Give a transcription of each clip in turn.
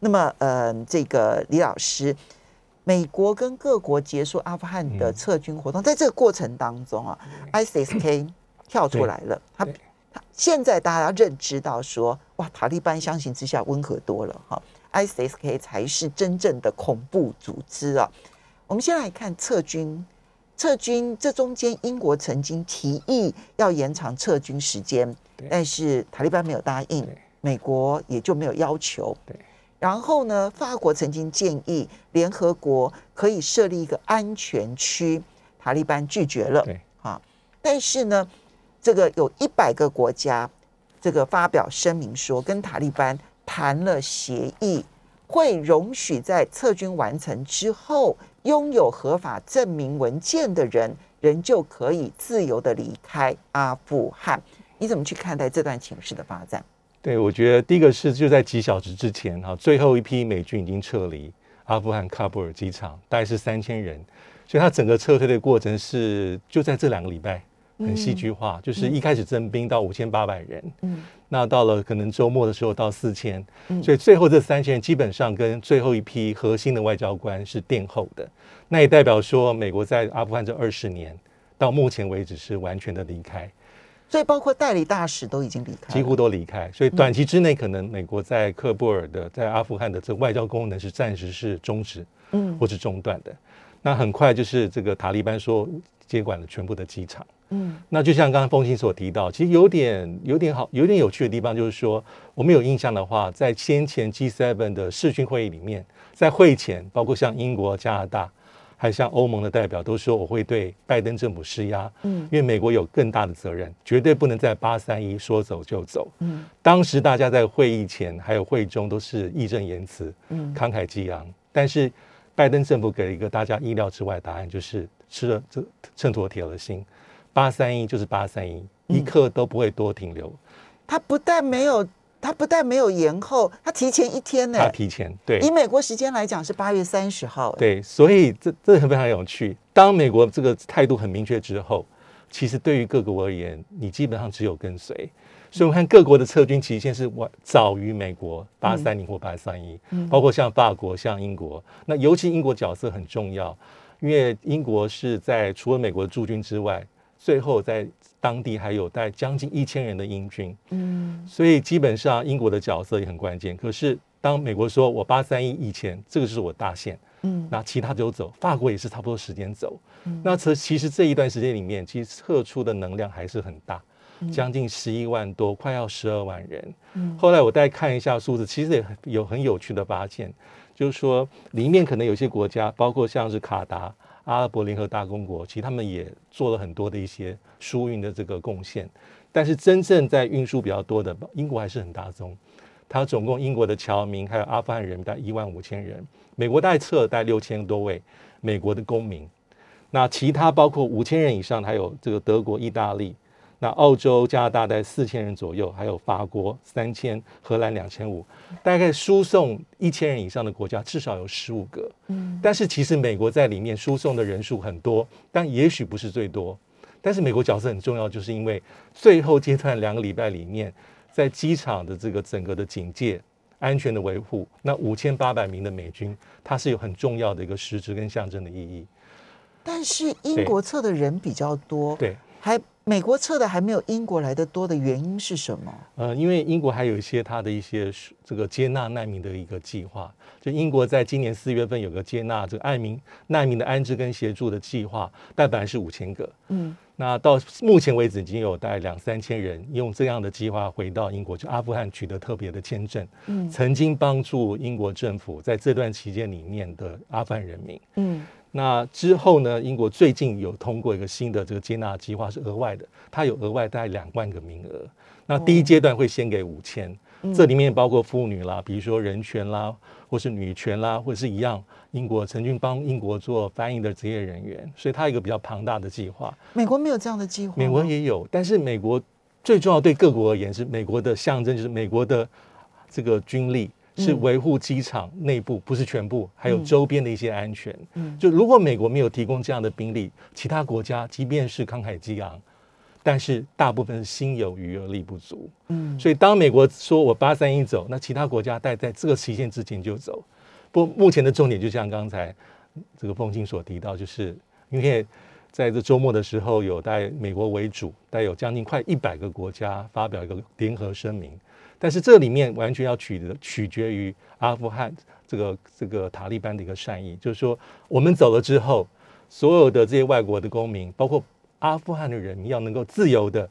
那么，呃，这个李老师，美国跟各国结束阿富汗的撤军活动，在这个过程当中啊，ISIS-K 跳出来了，他他。现在大家认知到说，哇，塔利班相形之下温和多了哈，ISK 才是真正的恐怖组织啊。我们先来看撤军，撤军这中间，英国曾经提议要延长撤军时间，但是塔利班没有答应，美国也就没有要求。对，然后呢，法国曾经建议联合国可以设立一个安全区，塔利班拒绝了。对，啊，但是呢。这个有一百个国家，这个发表声明说，跟塔利班谈了协议，会容许在撤军完成之后，拥有合法证明文件的人，仍就可以自由的离开阿富汗。你怎么去看待这段情势的发展？对，我觉得第一个是就在几小时之前，哈，最后一批美军已经撤离阿富汗喀布尔机场，大概是三千人，所以他整个撤退的过程是就在这两个礼拜。很戏剧化，就是一开始征兵到五千八百人，嗯，那到了可能周末的时候到四千，所以最后这三千人基本上跟最后一批核心的外交官是垫后的，那也代表说美国在阿富汗这二十年到目前为止是完全的离开，所以包括代理大使都已经离开，几乎都离开，所以短期之内可能美国在喀布尔的在阿富汗的这外交功能是暂时是终止，嗯，或是中断的，那很快就是这个塔利班说接管了全部的机场。嗯，那就像刚刚风信所提到，其实有点有点好，有点有趣的地方，就是说，我们有印象的话，在先前 G7 的视讯会议里面，在会前，包括像英国、加拿大，还像欧盟的代表都说，我会对拜登政府施压，嗯，因为美国有更大的责任，绝对不能在八三一说走就走。嗯，当时大家在会议前还有会中都是义正言辞，嗯，慷慨激昂，但是拜登政府给了一个大家意料之外的答案，就是吃了这秤砣铁了心。八三一就是八三一，一刻都不会多停留。他不但没有，他不但没有延后，他提前一天呢。他提前，对。以美国时间来讲是八月三十号。对，所以这这很非常有趣。当美国这个态度很明确之后，其实对于各国而言，你基本上只有跟随。所以我看各国的撤军期限是晚早于美国八三零或八三一，包括像法国、像英国。那尤其英国角色很重要，因为英国是在除了美国的驻军之外。最后，在当地还有带将近一千人的英军，嗯，所以基本上英国的角色也很关键。可是当美国说我八三一以前，这个就是我大限，嗯，那其他就走。法国也是差不多时间走，那其其实这一段时间里面，其实撤出的能量还是很大，将近十一万多，快要十二万人。嗯，后来我再看一下数字，其实也有很有趣的发现，就是说里面可能有些国家，包括像是卡达。阿拉伯联合大公国，其实他们也做了很多的一些输运的这个贡献，但是真正在运输比较多的，英国还是很大宗。它总共英国的侨民还有阿富汗人大概一万五千人，美国大概撤了大概六千多位美国的公民，那其他包括五千人以上，还有这个德国、意大利。那澳洲、加拿大在四千人左右，还有法国三千，荷兰两千五，大概输送一千人以上的国家至少有十五个。嗯，但是其实美国在里面输送的人数很多，但也许不是最多。但是美国角色很重要，就是因为最后阶段两个礼拜里面，在机场的这个整个的警戒、安全的维护，那五千八百名的美军，它是有很重要的一个实质跟象征的意义。但是英国测的人比较多，对，还。美国测的还没有英国来的多的原因是什么？呃，因为英国还有一些它的一些这个接纳难民的一个计划。就英国在今年四月份有个接纳这个难民难民的安置跟协助的计划，但本来是五千个，嗯，那到目前为止已经有大概两三千人用这样的计划回到英国，就阿富汗取得特别的签证，嗯，曾经帮助英国政府在这段期间里面的阿富汗人民，嗯。那之后呢？英国最近有通过一个新的这个接纳计划，是额外的，它有额外大概两万个名额。那第一阶段会先给五千，这里面包括妇女啦，比如说人权啦，或是女权啦，或者是一样。英国曾经帮英国做翻译的职业人员，所以它有一个比较庞大的计划。美国没有这样的计划，美国也有，但是美国最重要对各国而言是美国的象征，就是美国的这个军力是维护机场内部，不是全部，还有周边的一些安全。嗯，就如果美国没有提供这样的兵力，其他国家即便是慷慨激昂。但是大部分是心有余而力不足，嗯，所以当美国说我八三一走，那其他国家待在这个期限之前就走。不，目前的重点就像刚才这个凤青所提到，就是因为在这周末的时候，有带美国为主，带有将近快一百个国家发表一个联合声明，但是这里面完全要取得取决于阿富汗这个这个塔利班的一个善意，就是说我们走了之后，所有的这些外国的公民，包括。阿富汗的人民要能够自由的、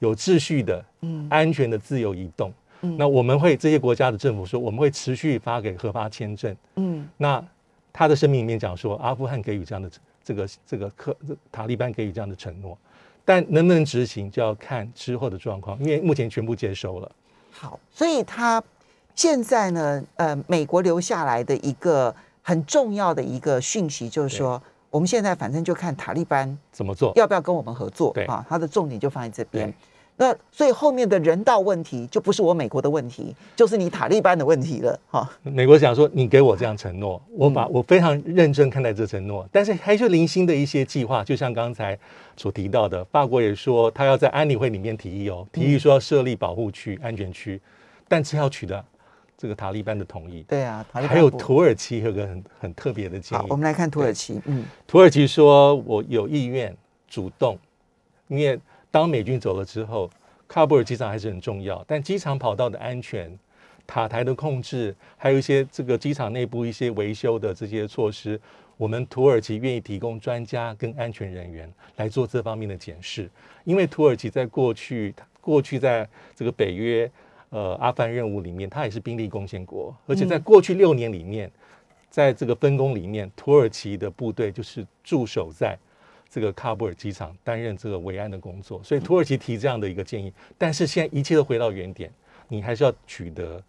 有秩序的、嗯，安全的自由移动。嗯，那我们会这些国家的政府说，我们会持续发给合法签证。嗯，那他的声明里面讲说，阿富汗给予这样的这个这个克塔利班给予这样的承诺，但能不能执行就要看之后的状况，因为目前全部接收了。好，所以他现在呢，呃，美国留下来的一个很重要的一个讯息就是说。我们现在反正就看塔利班怎么做，要不要跟我们合作？对啊，他的重点就放在这边。那所以后面的人道问题就不是我美国的问题，就是你塔利班的问题了。哈，美国想说，你给我这样承诺，我把我非常认真看待这承诺，但是还是零星的一些计划，就像刚才所提到的，法国也说他要在安理会里面提议哦，提议说要设立保护区、安全区，但是要取得。这个塔利班的同意，对啊，还有土耳其有个很很特别的建议。我们来看土耳其。嗯，土耳其说我有意愿主动，因为当美军走了之后，喀布尔机场还是很重要，但机场跑道的安全、塔台的控制，还有一些这个机场内部一些维修的这些措施，我们土耳其愿意提供专家跟安全人员来做这方面的检视，因为土耳其在过去过去在这个北约。呃，阿富汗任务里面，它也是兵力贡献国，而且在过去六年里面，在这个分工里面，土耳其的部队就是驻守在这个喀布尔机场，担任这个维安的工作。所以土耳其提这样的一个建议，但是现在一切都回到原点，你还是要取得。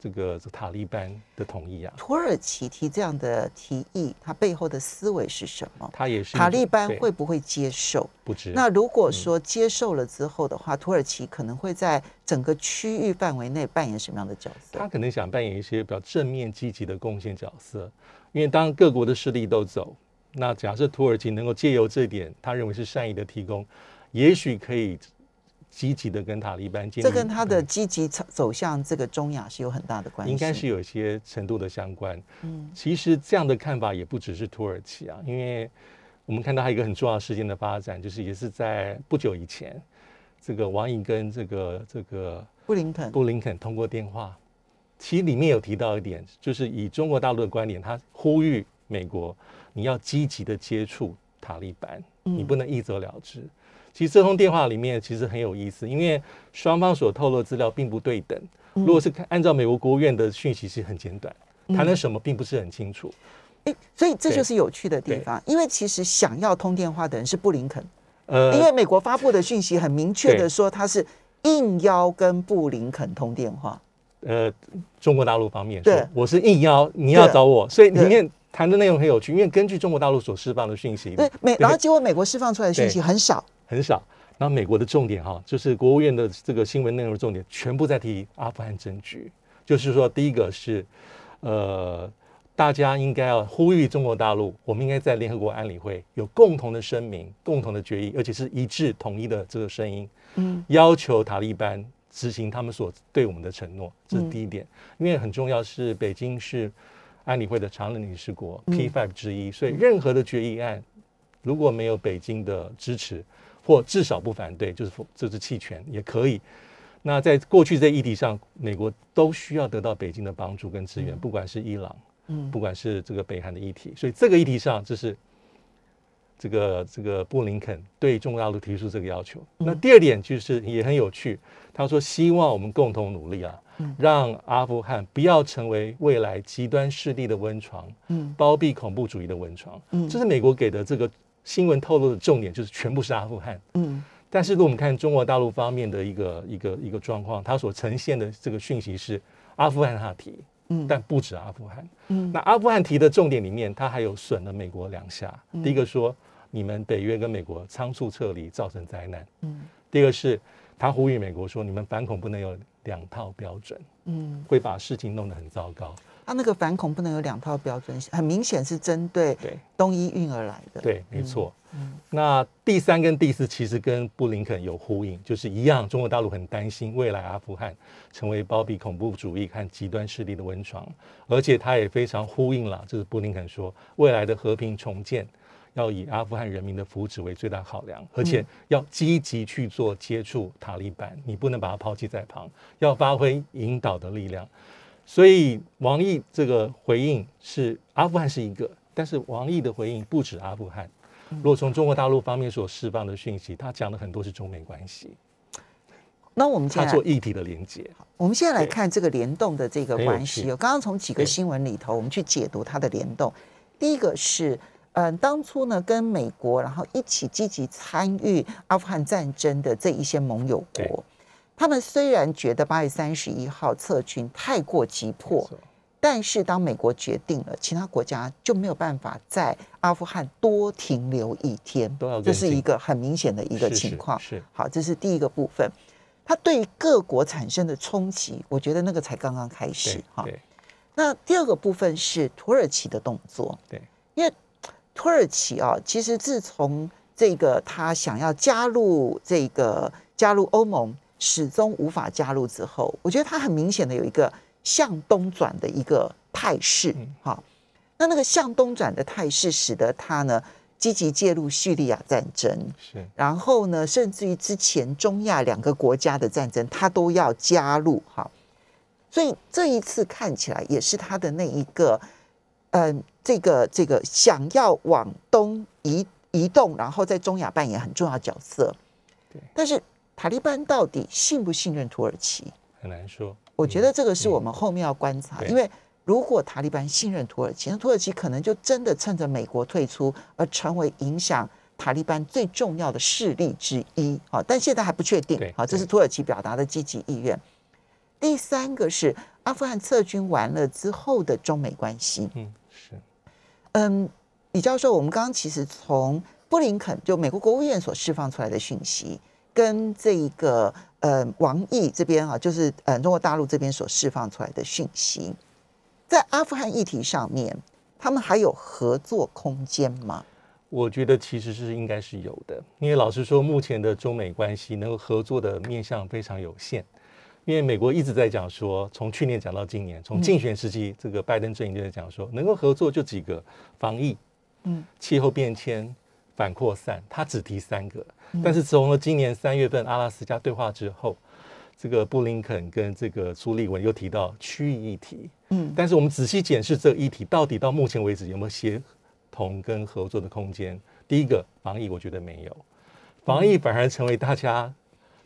这个塔利班的同意啊，土耳其提这样的提议，它背后的思维是什么？它也是塔利班会不会接受？不知。那如果说接受了之后的话，土耳其可能会在整个区域范围内扮演什么样的角色？他可能想扮演一些比较正面积极的贡献角色，因为当各国的势力都走，那假设土耳其能够借由这点，他认为是善意的提供，也许可以。积极的跟塔利班建立，这跟他的积极走向这个中亚是有很大的关系，应该是有一些程度的相关。嗯，其实这样的看法也不只是土耳其啊，因为我们看到还有一个很重要事件的发展，就是也是在不久以前，这个王毅跟这个这个布林肯布林肯通过电话，其实里面有提到一点，就是以中国大陆的观点，他呼吁美国你要积极的接触塔利班，你不能一走了之。其实这通电话里面其实很有意思，因为双方所透露资料并不对等。如果是按照美国国务院的讯息是很简短，谈了什么并不是很清楚。哎，所以这就是有趣的地方。因为其实想要通电话的人是布林肯，呃，因为美国发布的讯息很明确的说他是应邀跟布林肯通电话。呃，中国大陆方面说我是应邀，你要找我，所以里面。谈的内容很有趣，因为根据中国大陆所释放的讯息，对美，然后结果美国释放出来的讯息很少，很少。然后美国的重点哈，就是国务院的这个新闻内容重点，全部在提阿富汗政局。就是说，第一个是，呃，大家应该要呼吁中国大陆，我们应该在联合国安理会有共同的声明、共同的决议，而且是一致统一的这个声音，嗯，要求塔利班执行他们所对我们的承诺，这是第一点。因为很重要是北京是。安理会的常任理事国 P five 之一，所以任何的决议案如果没有北京的支持，或至少不反对，就是就是弃权也可以。那在过去这议题上，美国都需要得到北京的帮助跟支援，不管是伊朗，嗯，不管是这个北韩的议题，所以这个议题上，这是这个这个布林肯对中国大陆提出这个要求。那第二点就是也很有趣，他说希望我们共同努力啊。让阿富汗不要成为未来极端势力的温床，嗯，包庇恐怖主义的温床，嗯，这是美国给的这个新闻透露的重点，就是全部是阿富汗，嗯，但是，如果我们看中国大陆方面的一个一个一个状况，它所呈现的这个讯息是阿富汗他提，嗯。但不止阿富汗。嗯。那阿富汗提的重点里面，它还有损了美国两下。第一个说，你们北约跟美国仓促撤离造成灾难；嗯第二个是，他呼吁美国说，你们反恐不能有两套标准，嗯，会把事情弄得很糟糕。他那个反恐不能有两套标准，很明显是针对对东伊运而来的。对，没错。嗯那第三跟第四其实跟布林肯有呼应，就是一样，中国大陆很担心未来阿富汗成为包庇恐怖主义和极端势力的温床，而且他也非常呼应了，就是布林肯说未来的和平重建要以阿富汗人民的福祉为最大考量，而且要积极去做接触塔利班，你不能把它抛弃在旁，要发挥引导的力量。所以王毅这个回应是阿富汗是一个，但是王毅的回应不止阿富汗。如果从中国大陆方面所释放的讯息，他讲的很多是中美关系，那我们他做议题的连接。我们现在来看这个联动的这个关系趣哦。刚刚从几个新闻里头，我们去解读它的联动。第一个是，嗯、当初呢跟美国然后一起积极参与阿富汗战争的这一些盟友对国，他们虽然觉得八月三十一号撤军太过急迫，但是当美国决定了，其他国家就没有办法在阿富汗多停留一天这是一个很明显的一个情况。是是好，这是第一个部分。它对于各国产生的冲击，我觉得那个才刚刚开始哈。那第二个部分是土耳其的动作，对，因为土耳其啊，其实自从这个他想要加入这个加入欧盟，始终无法加入之后，我觉得他很明显的有一个向东转的一个态势嗯，哈、那那个向东转的态势，使得他呢积极介入叙利亚战争，是。然后呢，甚至于之前中亚两个国家的战争，他都要加入哈。所以这一次看起来也是他的那一个，嗯、这个这个想要往东移移动，然后在中亚扮演很重要的角色对。但是塔利班到底信不信任土耳其？很难说。我觉得这个是我们后面要观察，对因为如果塔利班信任土耳其，那土耳其可能就真的趁着美国退出而成为影响塔利班最重要的势力之一。好，但现在还不确定对。好，这是土耳其表达的积极意愿。第三个是阿富汗撤军完了之后的中美关系。嗯，是嗯，李教授，我们刚刚其实从布林肯就美国国务院所释放出来的讯息，跟这一个呃王毅这边啊，就是呃中国大陆这边所释放出来的讯息，在阿富汗议题上面，他们还有合作空间吗？我觉得其实是应该是有的，因为老实说，目前的中美关系能够合作的面向非常有限。因为美国一直在讲说，从去年讲到今年，从竞选时期，这个拜登阵营就在讲说，能够合作就几个：防疫、嗯，气候变迁、反扩散，他只提三个。但是从了今年三月份阿拉斯加对话之后，这个布林肯跟这个苏利文又提到区域议题，嗯。但是我们仔细检视这个议题，到底到目前为止有没有协同跟合作的空间？第一个，防疫我觉得没有，防疫反而成为大家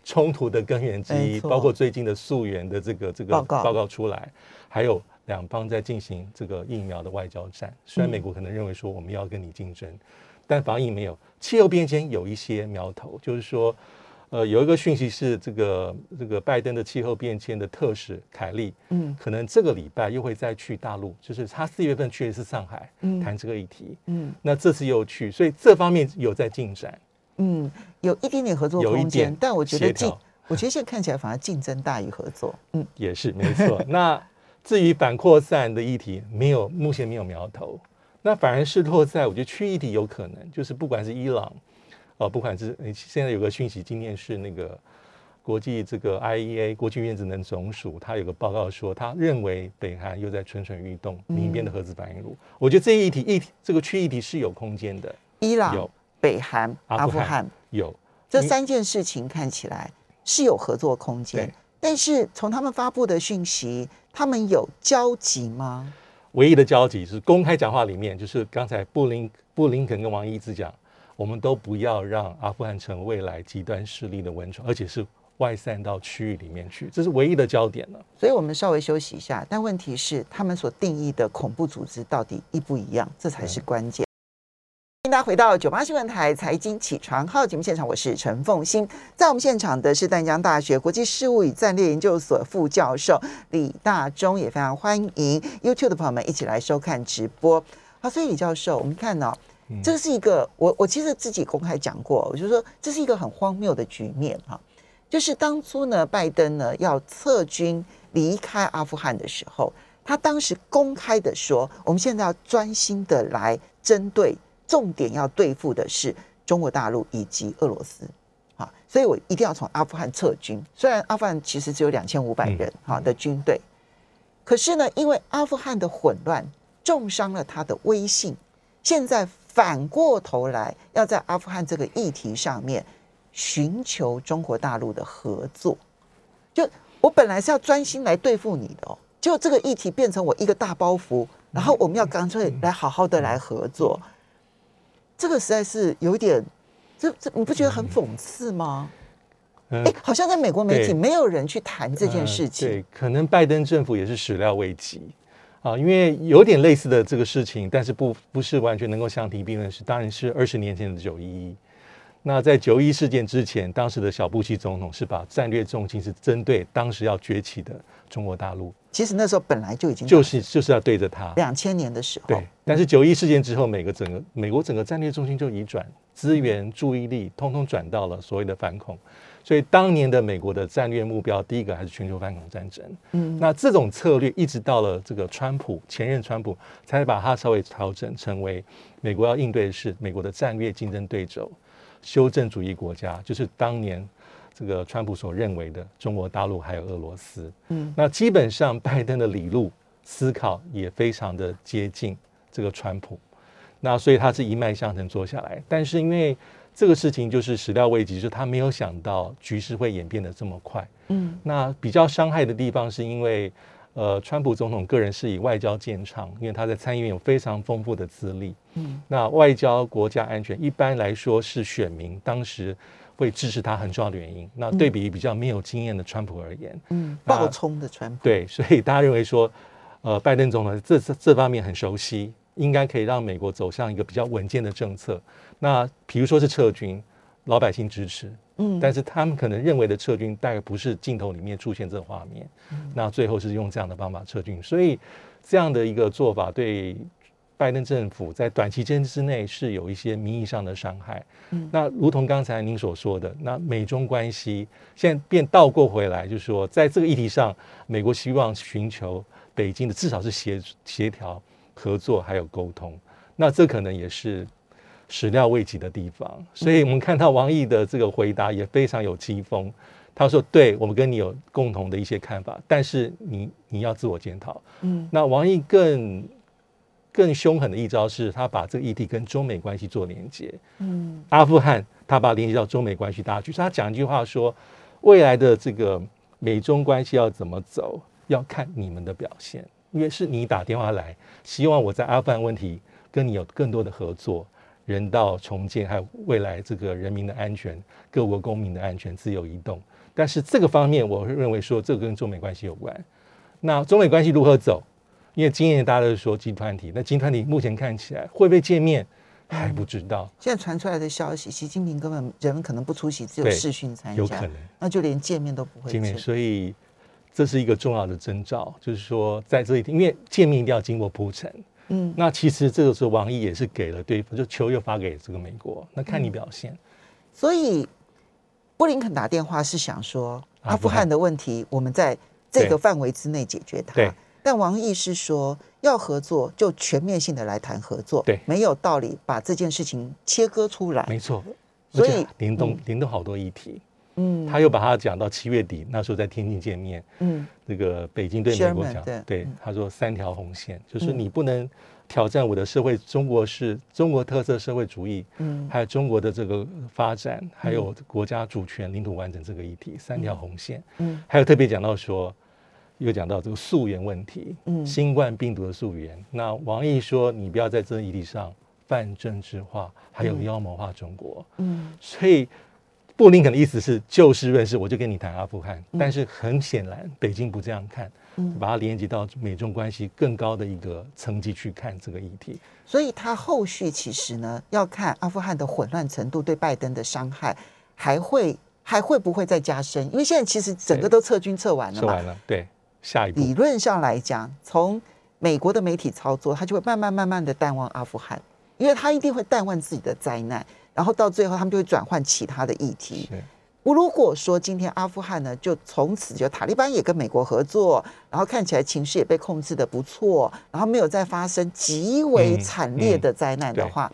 冲突的根源之一，包括最近的溯源的这个这个报告出来，还有两方在进行这个疫苗的外交战。虽然美国可能认为说我们要跟你竞争，但防疫没有。气候变迁有一些苗头，就是说。呃，有一个讯息是这个这个拜登的气候变迁的特使凯利，嗯可能这个礼拜又会再去大陆，就是他四月份去的是上海，嗯谈这个议题。嗯那这次又去，所以这方面有在进展。嗯，有一点点合作有空间，但我觉得竞，我觉得现在看起来反而竞争大于合作。嗯也是没错。那至于反扩散的议题，没有目前没有苗头，那反而是落在我觉得区议题有可能，就是不管是伊朗，哦、不管是呃现在有个讯息，今天是那个国际这个 IEA 国际原子能总署，他有个报告说，他认为北韩又在蠢蠢欲动，里面的核子反应炉。我觉得这一题议题这个区议题是有空间的，伊朗有、北韩、阿阿富汗有这三件事情看起来是有合作空间，但是从他们发布的讯息，他们有交集吗？唯一的交集是公开讲话里面，就是刚才布林布林肯跟王毅一直讲，我们都不要让阿富汗成未来极端势力的温床，而且是外散到区域里面去，这是唯一的焦点了。所以我们稍微休息一下，但问题是他们所定义的恐怖组织到底一不一样，这才是关键。欢迎大家回到九八新闻台财经起床号节目现场，我是陈凤欣。在我们现场的是淡江大学国际事务与战略研究所副教授李大中，也非常欢迎 YouTube 的朋友们一起来收看直播。好，所以李教授，我们看到、这是一个我我其实自己公开讲过，我就说这是一个很荒谬的局面哈，就是当初呢，拜登呢要撤军离开阿富汗的时候，他当时公开的说，我们现在要专心的来针对。重点要对付的是中国大陆以及俄罗斯，啊，所以我一定要从阿富汗撤军。虽然阿富汗其实只有两千五百人哈的军队，可是呢，因为阿富汗的混乱重伤了他的威信，现在反过头来要在阿富汗这个议题上面寻求中国大陆的合作。就我本来是要专心来对付你的哦，就这个议题变成我一个大包袱，然后我们要干脆来好好的来合作。这个实在是有一点，这这你不觉得很讽刺吗？哎，好像在美国媒体没有人去谈这件事情。对，可能拜登政府也是始料未及啊，因为有点类似的这个事情，但是不不是完全能够相提并论。是当然是二十年前的九一一。那在九一事件之前，当时的小布希总统是把战略重心是针对当时要崛起的中国大陆。其实那时候本来就已经就是就是要对着他。两千年的时候，对。但是九一事件之后，每个整个美国整个战略重心就移转，资源注意力通通转到了所谓的反恐。所以当年的美国的战略目标，第一个还是全球反恐战争。嗯。那这种策略一直到了这个川普前任川普，才把它稍微调整成为美国要应对的是美国的战略竞争对手。修正主义国家就是当年这个川普所认为的中国大陆还有俄罗斯。嗯，那基本上拜登的理路思考也非常的接近这个川普。那所以他是一脉相承做下来，但是因为这个事情就是始料未及，就是他没有想到局势会演变得这么快。嗯，那比较伤害的地方是因为。呃，川普总统个人是以外交见长，因为他在参议院有非常丰富的资历。嗯，那外交、国家安全一般来说是选民当时会支持他很重要的原因。那对比比较没有经验的川普而言，嗯，暴冲的川普，对，所以大家认为说，呃，拜登总统这这方面很熟悉，应该可以让美国走向一个比较稳健的政策。那比如说是撤军，老百姓支持。嗯，但是他们可能认为的撤军大概不是镜头里面出现这个画面，那最后是用这样的方法撤军，所以这样的一个做法对拜登政府在短期间之内是有一些名义上的伤害。嗯，那如同刚才您所说的，那美中关系现在变倒过回来，就是说在这个议题上，美国希望寻求北京的至少是协协调、合作还有沟通，那这可能也是。始料未及的地方，所以我们看到王毅的这个回答也非常有机锋。他说：“对我们跟你有共同的一些看法，但是你你要自我检讨。”嗯，那王毅更更凶狠的一招是他把这个议题跟中美关系做连接。嗯，阿富汗他把连接到中美关系大局，他讲一句话说：“未来的这个美中关系要怎么走，要看你们的表现，因为是你打电话来，希望我在阿富汗问题跟你有更多的合作。”人道重建，还有未来这个人民的安全、各国公民的安全、自由移动。但是这个方面，我会认为说，这个跟中美关系有关。那中美关系如何走？因为今年大家都说集团体，那集团体目前看起来会不会见面还不知道。现在传出来的消息，习近平根本人可能不出席，只有视讯参加，有可能，那就连见面都不会见面。所以这是一个重要的征兆，就是说在这一天，因为见面一定要经过铺陈。嗯，那其实这个时候王毅也是给了对方，就球又发给这个美国，那看你表现。所以布林肯打电话是想说阿富汗的问题，我们在这个范围之内解决它。对。但王毅是说要合作，就全面性的来谈合作。对。没有道理把这件事情切割出来。没错。所以联动联动好多议题。嗯，他又把他讲到七月底那时候在天津见面，嗯，那个北京对美国讲，对他说三条红线，就是你不能挑战我的社会，中国是中国特色社会主义，嗯，还有中国的这个发展，还有国家主权、领土完整这个议题，三条红线，嗯，还有特别讲到说，又讲到这个溯源问题，嗯，新冠病毒的溯源，那王毅说你不要在这个议题上泛政治化，还有妖魔化中国，嗯，所以。布林肯的意思是就事论事，我就跟你谈阿富汗。但是很显然，北京不这样看，把它连接到美中关系更高的一个层级去看这个议题。所以，他后续其实呢，要看阿富汗的混乱程度对拜登的伤害，还会还会不会再加深？因为现在其实整个都撤军撤完了嘛。撤完了，对，下一步。理论上来讲，从美国的媒体操作，他就会慢慢慢慢的淡忘阿富汗，因为他一定会淡忘自己的灾难，然后到最后他们就会转换其他的议题。是。我如果说今天阿富汗呢，就从此就塔利班也跟美国合作，然后看起来情势也被控制的不错，然后没有再发生极为惨烈的灾难的话，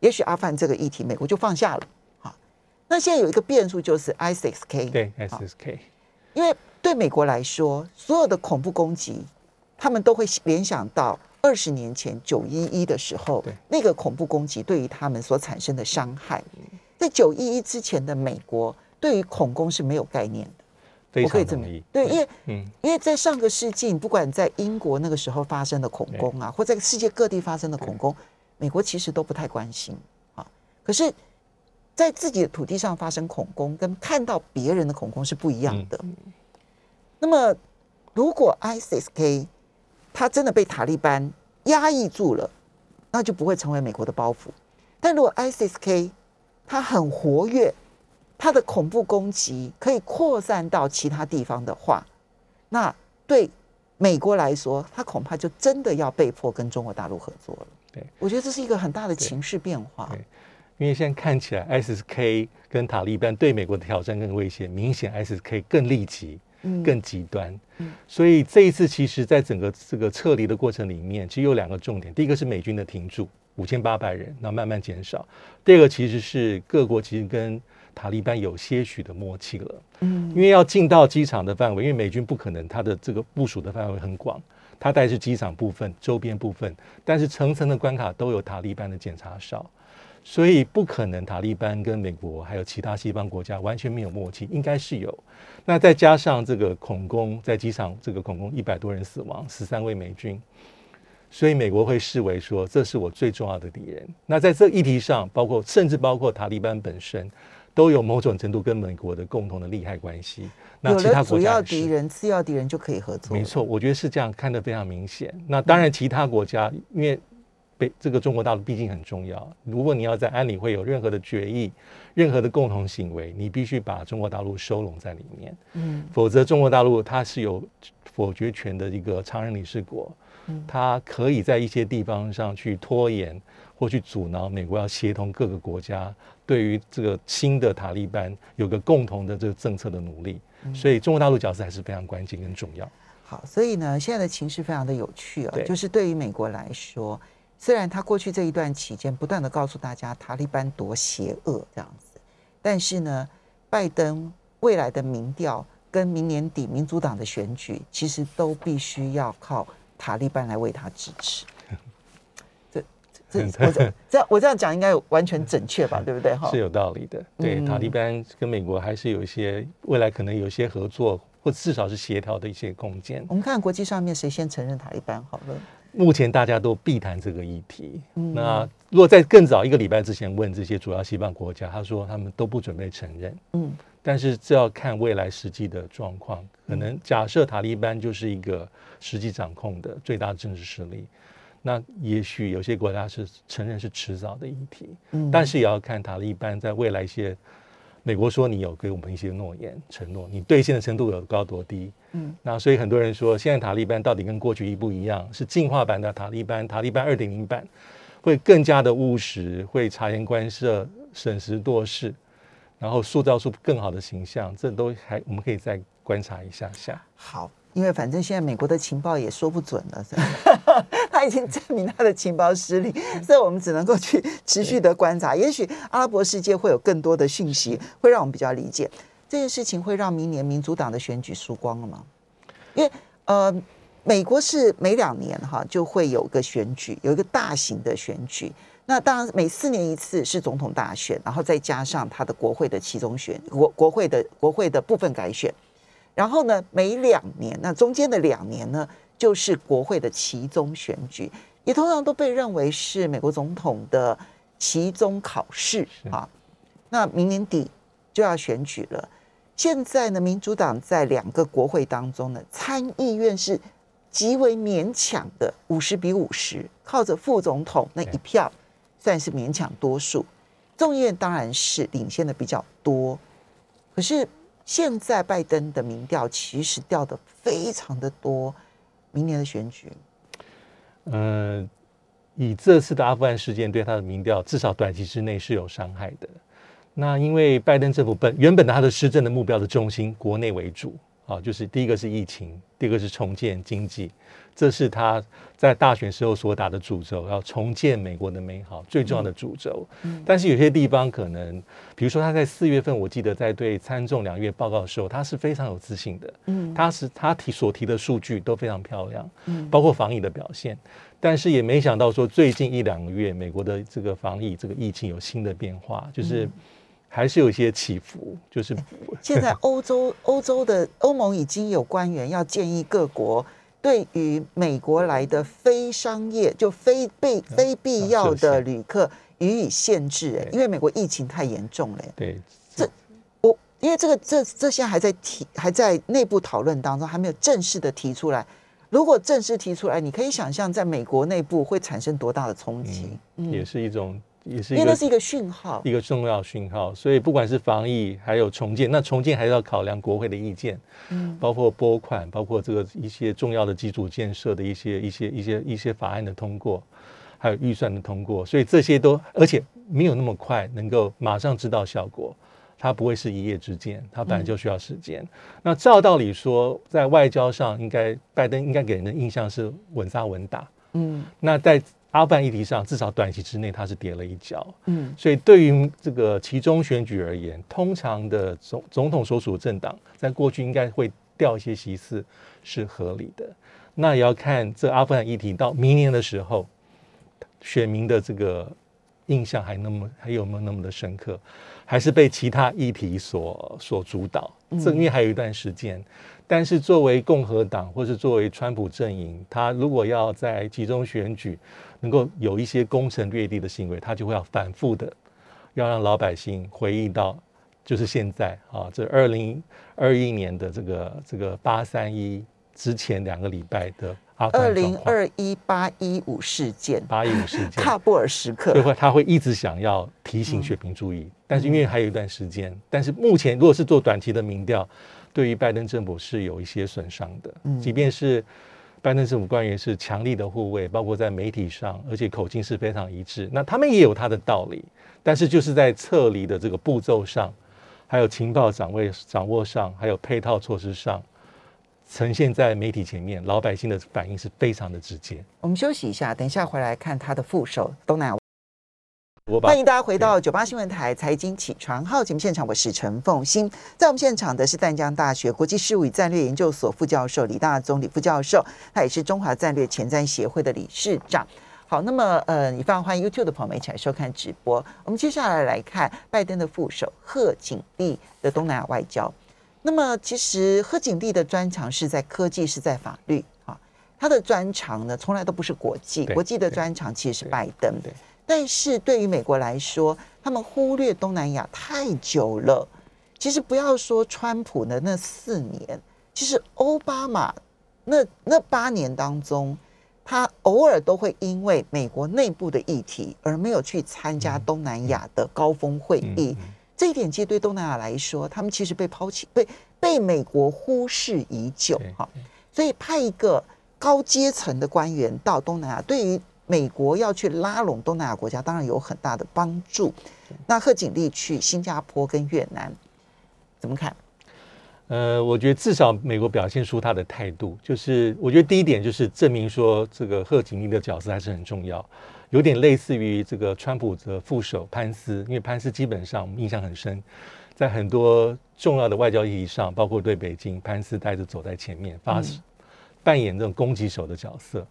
也许阿富汗这个议题美国就放下了。好，那现在有一个变数就是 ISIS-K，对好。SSK，因为对美国来说，所有的恐怖攻击，他们都会联想到二十年前九一一的时候，那个恐怖攻击对于他们所产生的伤害。在九一一之前的美国，对于恐攻是没有概念的。非我可以这么。对，因为嗯，因为在上个世纪，不管在英国那个时候发生的恐攻啊，或在世界各地发生的恐攻，美国其实都不太关心啊。可是，在自己的土地上发生恐攻，跟看到别人的恐攻是不一样的。那么，如果 ISIS-K 他真的被塔利班压抑住了，那就不会成为美国的包袱。但如果 ISIS-K 他很活跃，他的恐怖攻击可以扩散到其他地方的话，那对美国来说，他恐怕就真的要被迫跟中国大陆合作了。对，我觉得这是一个很大的情势变化。对因为现在看起来 SSK 跟塔利班对美国的挑战更威胁，明显 SSK 更立即、嗯更极端。所以这一次其实，在整个这个撤离的过程里面，其实有两个重点。第一个是美军的停驻，五千八百人，那慢慢减少；第二个其实是各国其实跟塔利班有些许的默契了。嗯因为要进到机场的范围，因为美军不可能，它的这个部署的范围很广，它带是机场部分、周边部分，但是层层的关卡都有塔利班的检查哨，所以不可能塔利班跟美国还有其他西方国家完全没有默契，应该是有。那再加上这个恐攻，在机场这个恐攻一百多人死亡，十三位美军，所以美国会视为说这是我最重要的敌人。那在这议题上，包括甚至包括塔利班本身，都有某种程度跟美国的共同的利害关系。那其他国家也是要敌人、次要敌人就可以合作。没错，我觉得是这样看得非常明显。那当然，其他国家因为北这个中国大陆毕竟很重要，如果你要在安理会有任何的决议、任何的共同行为，你必须把中国大陆收拢在里面，嗯否则中国大陆它是有否决权的一个常任理事国，嗯它可以在一些地方上去拖延或去阻挠美国要协同各个国家对于这个新的塔利班有个共同的这个政策的努力。嗯所以中国大陆角色还是非常关键跟重要。好，所以呢，现在的情势非常的有趣啊、对就是对于美国来说，虽然他过去这一段期间不断的告诉大家塔利班多邪恶这样子，但是呢，拜登未来的民调跟明年底民主党的选举，其实都必须要靠塔利班来为他支持。这 我这这样我这样讲应该完全准确吧？对不对？哈是，有道理的。对，嗯塔利班跟美国还是有一些未来可能有一些合作，或至少是协调的一些空间。我们看国际上面谁先承认塔利班好了。目前大家都避谈这个议题。嗯那如果在更早一个礼拜之前问这些主要西方国家，他说他们都不准备承认。嗯但是这要看未来实际的状况。可能假设塔利班就是一个实际掌控的最大政治势力，那也许有些国家是承认是迟早的议题。嗯但是也要看塔利班在未来一些，美国说你有给我们一些诺言承诺，你兑现的程度有高多低？嗯，那所以很多人说，现在塔利班到底跟过去一不一样？是进化版的塔利班，塔利班二点零版会更加的务实，会察言观色、审时度势，然后塑造出更好的形象，这都还我们可以再观察一下下。好，因为反正现在美国的情报也说不准了，他已经证明他的情报失利，所以我们只能够去持续的观察。也许阿拉伯世界会有更多的讯息，会让我们比较理解这件事情，会让明年民主党的选举输光了吗？因为呃，美国是每两年哈就会有个选举，有一个大型的选举。那当然，每四年一次是总统大选，然后再加上他的国会的其中选国国会的国会的部分改选。然后呢，每两年，那中间的两年呢，就是国会的期中选举，也通常都被认为是美国总统的期中考试啊。那明年底就要选举了。现在呢，民主党在两个国会当中呢，参议院是极为勉强的五十比五十，靠着副总统那一票算是勉强多数。众议院当然是领先的比较多，可是现在拜登的民调其实掉的非常的多。明年的选举，嗯，以这次的阿富汗事件对他的民调，至少短期之内是有伤害的。那因为拜登政府本原本的他的施政的目标的中心，国内为主啊，就是第一个是疫情，第二个是重建经济，这是他在大选时候所打的主轴，要重建美国的美好最重要的主轴。但是有些地方可能，比如说他在四月份，我记得在对参众两院报告的时候，他是非常有自信的。嗯，他是他提所提的数据都非常漂亮，嗯，包括防疫的表现。但是也没想到说最近一两个月，美国的这个防疫这个疫情有新的变化，就是。还是有一些起伏，就是现在欧洲 欧洲的欧盟已经有官员要建议各国对于美国来的非商业就非被非必要的旅客予以限制，哎，因为美国疫情太严重了。对，这我因为这个这这些还在提还在内部讨论当中，还没有正式的提出来。如果正式提出来，你可以想象在美国内部会产生多大的冲击，也是一种。也是因为那是一个讯号，一个重要讯号。所以不管是防疫还有重建，那重建还是要考量国会的意见，嗯，包括拨款，包括这个一些重要的基础建设的一些一些一些一些法案的通过，还有预算的通过。所以这些都而且没有那么快能够马上知道效果，它不会是一夜之间，它本来就需要时间。那照道理说，在外交上，应该拜登应该给人的印象是稳扎稳打，嗯，那在。阿富汗议题上，至少短期之内它是跌了一跤。嗯，所以对于这个其中选举而言，通常的总总统所属政党在过去应该会掉一些席次是合理的。那也要看这阿富汗议题到明年的时候，选民的这个印象还那么还有没有那么的深刻，还是被其他议题所所主导？这因为还有一段时间。但是作为共和党或是作为川普阵营，他如果要在集中选举能够有一些攻城略地的行为，他就会要反复的要让老百姓回忆到，就是现在啊，这二零二一年的这个这个八三一之前两个礼拜的二零二一八一五事件，八一五事件，喀布尔时刻，就会他会一直想要提醒选民注意，但是因为还有一段时间，但是目前如果是做短期的民调。对于拜登政府是有一些损伤的，即便是拜登政府官员是强力的护卫，包括在媒体上，而且口径是非常一致，那他们也有他的道理，但是就是在撤离的这个步骤上，还有情报掌握掌握上，还有配套措施上，呈现在媒体前面，老百姓的反应是非常的直接。我们休息一下，等一下回来看他的副手东南亚。欢迎大家回到九八新闻台财经起床号节目现场，我是陈凤欣。在我们现场的是淡江大学国际事务与战略研究所副教授李大宗李副教授，他也是中华战略前瞻协会的理事长。好，那么呃，你非常欢迎 YouTube 的朋友们一起来收看直播。我们接下来来看拜登的副手贺锦丽的东南亚外交。那么其实贺锦丽的专长是在科技，是在法律啊。他的专长呢，从来都不是国际，国际的专长其实是拜登。但是对于美国来说，他们忽略东南亚太久了。其实不要说川普的那四年，其实奥巴马那那八年当中，他偶尔都会因为美国内部的议题而没有去参加东南亚的高峰会议。这一点其实对东南亚来说，他们其实被抛弃、被被美国忽视已久。哈，所以派一个高阶层的官员到东南亚，对于美国要去拉拢东南亚国家，当然有很大的帮助。那贺锦丽去新加坡跟越南，怎么看？呃，我觉得至少美国表现出他的态度，就是我觉得第一点就是证明说，这个贺锦丽的角色还是很重要，有点类似于这个川普的副手潘斯，因为潘斯基本上我们印象很深，在很多重要的外交意义上，包括对北京，潘斯带着走在前面，发扮演这种攻击手的角色。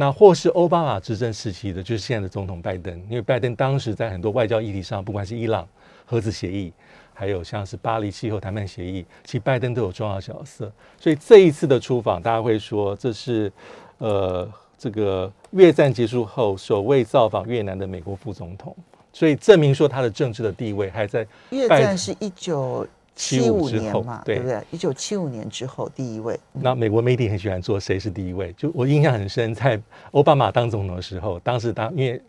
那或是奥巴马执政时期的，就是现在的总统拜登，因为拜登当时在很多外交议题上，不管是伊朗核子协议，还有像是巴黎气候谈判协议，其实拜登都有重要角色。所以这一次的出访，大家会说这是呃这个越战结束后首位造访越南的美国副总统。所以证明说他的政治的地位还在越战是一九七五之后年嘛，对对不对？一九七五年之后第一位，那美国媒体很喜欢做谁是第一位，就我印象很深，在奥巴马当总统的时候，当时当因为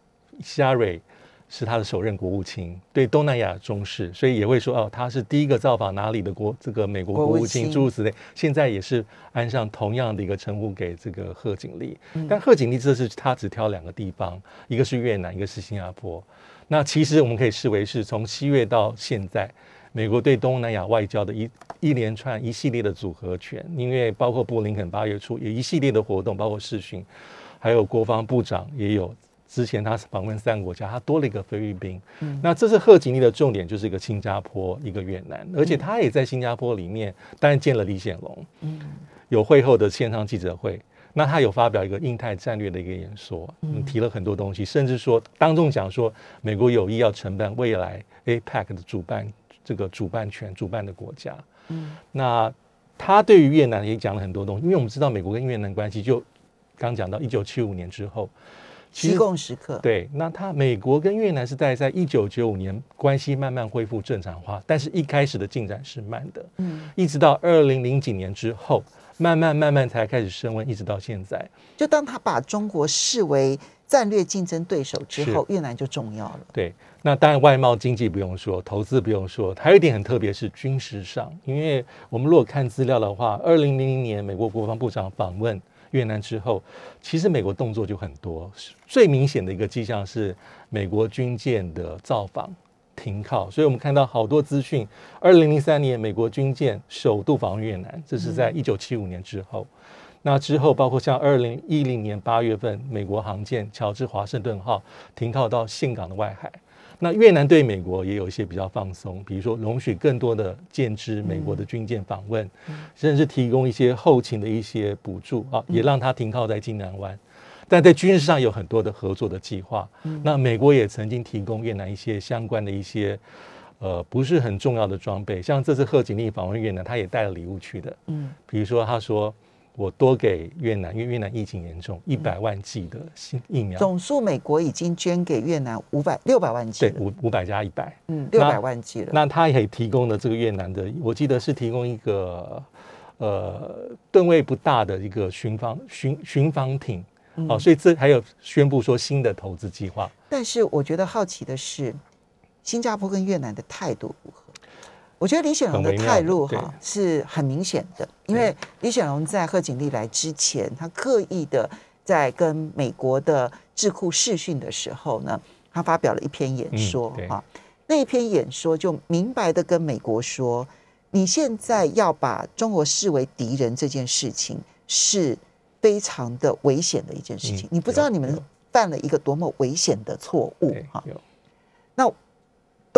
希拉蕊是他的首任国务卿，对东南亚重视，所以也会说哦，他是第一个造访哪里的国这个美国国务卿，卿诸如此类。现在也是安上同样的一个称呼给这个贺锦丽，但贺锦丽这次他只挑两个地方，一个是越南，一个是新加坡。那其实我们可以视为是从七月到现在，美国对东南亚外交的一一连串一系列的组合拳，因为包括布林肯八月初有一系列的活动，包括视讯，还有国防部长也有。之前他访问三个国家，他多了一个菲律宾。那这次贺锦丽的重点就是一个新加坡，一个越南，而且他也在新加坡里面，当然见了李显龙，有会后的线上记者会。那他有发表一个印太战略的一个演说，嗯，提了很多东西，甚至说当众讲说，美国有意要承办未来 APEC 的主办这个主办权、主办的国家。嗯，那他对于越南也讲了很多东西，因为我们知道美国跟越南关系就刚讲到一九七五年之后，其西实贡时刻，对，那他美国跟越南是在在一九九五年关系慢慢恢复正常化，但是一开始的进展是慢的，嗯，一直到二零零几年之后，慢慢慢慢才开始升温，一直到现在。就当他把中国视为战略竞争对手之后，越南就重要了。对，那当然外贸经济不用说，投资不用说，还有一点很特别是军事上，因为我们如果看资料的话，二零零零年美国国防部长访问越南之后，其实美国动作就很多，最明显的一个迹象是美国军舰的造访。停靠，所以我们看到好多资讯。二零零三年，美国军舰首度访问越南，这是在一九七五年之后。那之后，包括像二零一零年八月份，美国航舰乔治华盛顿号停靠到岘港的外海。那越南对美国也有一些比较放松，比如说容许更多的舰只美国的军舰访问，甚至提供一些后勤的一些补助啊，也让它停靠在金南湾。但在军事上有很多的合作的计划。那美国也曾经提供越南一些相关的一些呃不是很重要的装备，像这次贺锦丽访问越南，他也带了礼物去的。嗯，比如说他说我多给越南，因为越南疫情严重，一百万剂的新疫苗，总数美国已经捐给越南五百六百万剂对，五五百加一百。嗯，六百万剂了。那他也提供了这个越南的，我记得是提供一个呃吨位不大的一个巡防巡巡防艇。哦，所以这还有宣布说新的投资计划。但是我觉得好奇的是，新加坡跟越南的态度如何？我觉得李显龙的态度哈是很明显的，因为李显龙在贺锦丽来之前，他刻意的在跟美国的智库视讯的时候呢，他发表了一篇演说哈、那一篇演说就明白的跟美国说，你现在要把中国视为敌人这件事情是非常的危险的一件事情，嗯你不知道你们犯了一个多么危险的错误哈。那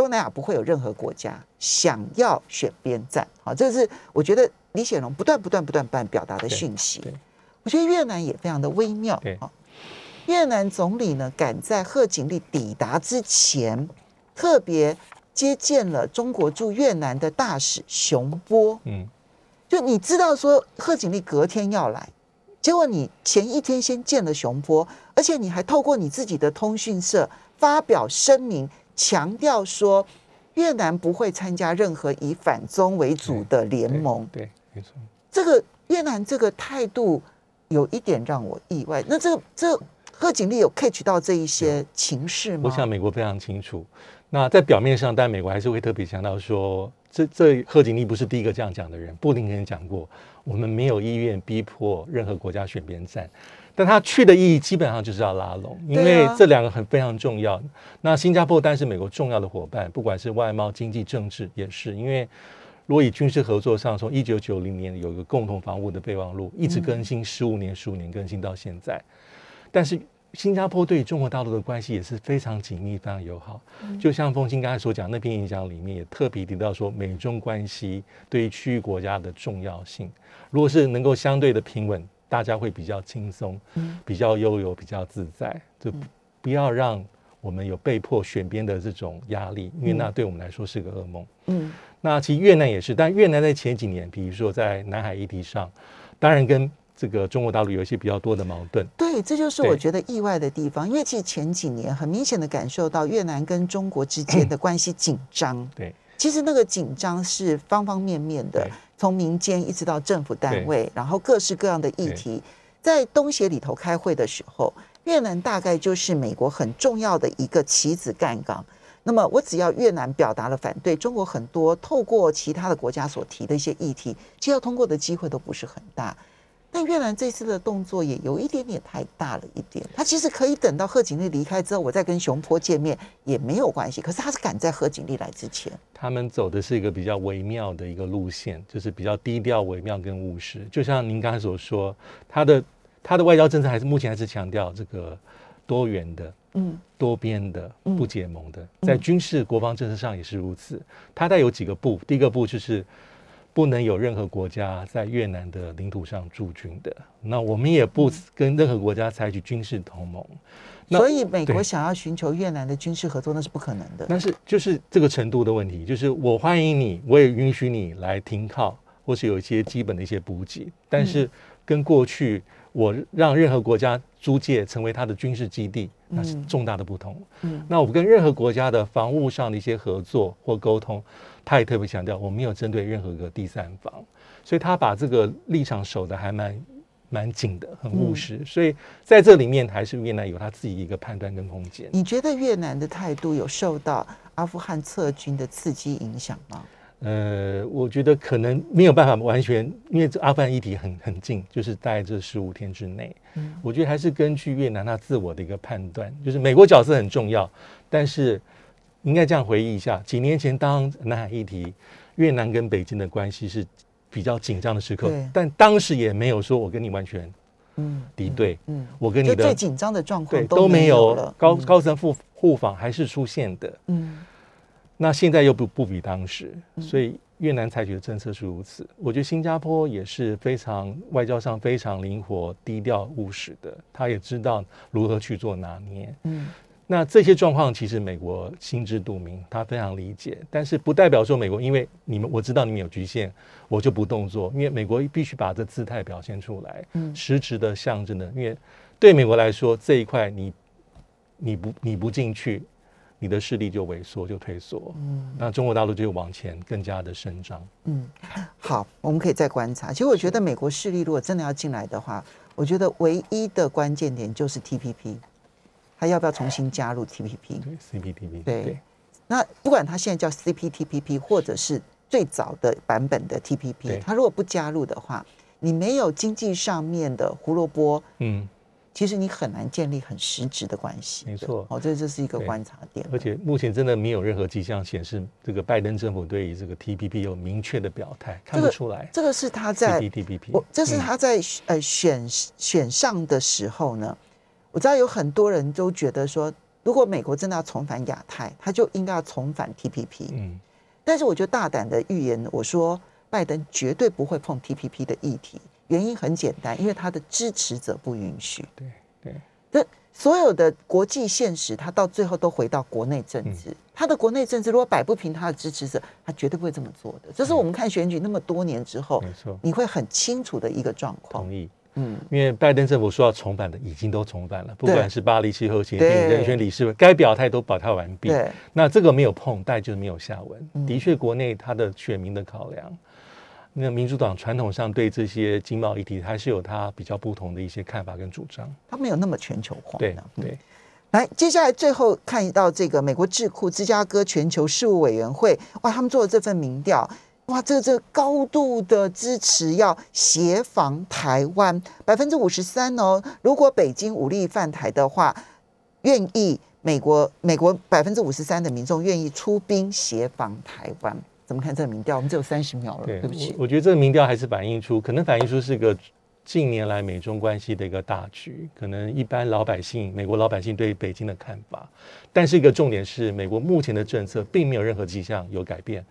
东南亚不会有任何国家想要选边站，好，这是我觉得李显龙不断不断不断不断表达的讯息。我觉得越南也非常的微妙对，哈。越南总理呢，赶在贺锦丽抵达之前，特别接见了中国驻越南的大使熊波。嗯，就你知道说贺锦丽隔天要来，结果你前一天先见了熊波，而且你还透过你自己的通讯社发表声明，强调说越南不会参加任何以反中为主的联盟。对，没错。这个越南这个态度有一点让我意外。那这这贺锦丽有 catch 到这一些情势吗？我想美国非常清楚。那在表面上，但美国还是会特别强调说，这这贺锦丽不是第一个这样讲的人。布林肯讲过，我们没有意愿逼迫任何国家选边站。但他去的意义基本上就是要拉拢，因为这两个很非常重要。那新加坡当然是美国重要的伙伴，不管是外贸、经济、政治也是。因为如果以军事合作上，从一九九零年有一个共同防务的备忘录，一直更新十五年、十五年更新到现在。但是新加坡对于中国大陆的关系也是非常紧密、非常友好。就像凤清刚才所讲，那篇演讲里面也特别提到说，美中关系对于区域国家的重要性。如果是能够相对的平稳，大家会比较轻松，比较悠游、比较自在，就不要让我们有被迫选边的这种压力，因为那对我们来说是个噩梦。嗯那其实越南也是，但越南在前几年，比如说在南海议题上，当然跟这个中国大陆有一些比较多的矛盾。对，这就是我觉得意外的地方，因为其实前几年很明显的感受到越南跟中国之间的关系紧张。对，其实那个紧张是方方面面的对，从民间一直到政府单位，然后各式各样的议题，在东协里头开会的时候，越南大概就是美国很重要的一个棋子杠杆。那么，我只要越南表达了反对，中国很多透过其他的国家所提的一些议题，其实要通过的机会都不是很大。但越南这次的动作也有一点点太大了一点，他其实可以等到贺锦丽离开之后，我再跟熊坡见面也没有关系。可是他是赶在贺锦丽来之前，他们走的是一个比较微妙的一个路线，就是比较低调、微妙跟务实。就像您刚才所说，他的他的外交政策还是目前还是强调这个多元的、嗯多边的、嗯不结盟的，在军事国防政策上也是如此。他带有几个步，第一个步就是不能有任何国家在越南的领土上驻军的，那我们也不跟任何国家采取军事同盟。所以美国想要寻求越南的军事合作，那是不可能的。但是就是这个程度的问题，就是我欢迎你，我也允许你来停靠，或是有一些基本的一些补给，但是跟过去我让任何国家租借成为他的军事基地，那是嗯重大的不同。嗯。那我跟任何国家的防务上的一些合作或沟通，他也特别强调，我没有针对任何一个第三方，所以他把这个立场守得还蛮蛮紧的，很务实。所以在这里面，还是越南有他自己一个判断跟空间。你觉得越南的态度有受到阿富汗撤军的刺激影响吗？呃，我觉得可能没有办法完全，因为这阿富汗议题很很近，就是在这十五天之内。嗯我觉得还是根据越南他自我的一个判断，就是美国角色很重要，但是应该这样回忆一下，几年前当南海议题，越南跟北京的关系是比较紧张的时刻，但当时也没有说我跟你完全嗯敌对，嗯，我跟你的最的紧张的状对况没都没有了。高嗯高层互互访还是出现的。嗯那现在又不不比当时，所以越南采取的政策是如此。我觉得新加坡也是非常外交上非常灵活、低调、务实的，他也知道如何去做拿捏。嗯那这些状况其实美国心知肚明，他非常理解，但是不代表说美国因为你们我知道你们有局限，我就不动作，因为美国必须把这姿态表现出来，嗯实质的象征的，因为对美国来说这一块你你不你不进去，你的势力就萎缩就退缩，嗯。那中国大陆就往前更加的伸张。嗯，好，我们可以再观察。其实我觉得美国势力如果真的要进来的话，我觉得唯一的关键点就是 TPP，他要不要重新加入 TPP？对 CPTP，对那不管他现在叫 CPTPP，或者是最早的版本的 TPP，对他如果不加入的话，你没有经济上面的胡萝卜，嗯，其实你很难建立很实质的关系。没错哦，这这是一个观察点。而且目前真的没有任何迹象显示这个拜登政府对于这个 TPP 有明确的表态，看不出来。这个是他在 CPTPP，这是嗯他在、呃选选上的时候呢，我知道有很多人都觉得说，如果美国真的要重返亚太，他就应该要重返 TPP。嗯，但是我就大胆的预言，我说拜登绝对不会碰 TPP 的议题，原因很简单，因为他的支持者不允许。对对，这所有的国际现实，他到最后都回到国内政治。他的国内政治如果摆不平他的支持者，他绝对不会这么做的。这是我们看选举那么多年之后，没错，你会很清楚的一个状况同。意。嗯，因为拜登政府说要重返的，已经都重返了，不管是巴黎气候协定、对人权理事会，该表态都表态完毕。对，那这个没有碰，但就是没有下文。嗯的确，国内他的选民的考量，那民主党传统上对这些经贸议题还是有他比较不同的一些看法跟主张。他没有那么全球化。对嗯对，来，接下来最后看到这个美国智库芝加哥全球事务委员会，哇，他们做的这份民调，哇，这这高度的支持要协防台湾，百分之五十三哦。如果北京武力犯台的话，愿意美国美国百分之五十三的民众愿意出兵协防台湾。怎么看这个民调？我们只有三十秒了，对，对不起我。我觉得这个民调还是反映出，可能反映出是个近年来美中关系的一个大局，可能一般老百姓、美国老百姓对北京的看法。但是一个重点是，美国目前的政策并没有任何迹象有改变，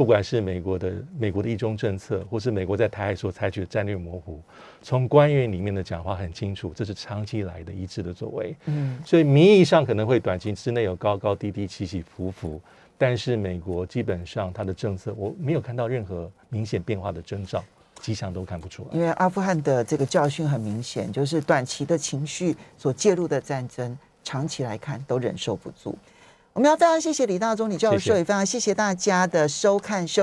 不管是美国的美国的一中政策，或是美国在台海所采取的战略模糊，从官员里面的讲话很清楚，这是长期以来的一致的作为。嗯所以名义上可能会短期之内有高高低低、起起伏伏，但是美国基本上它的政策我没有看到任何明显变化的征兆。迹象都看不出来。因为阿富汗的这个教训很明显，就是短期的情绪所介入的战争，长期来看都忍受不住。我们要非常谢谢李大中李教授，也非常谢谢大家的收看收。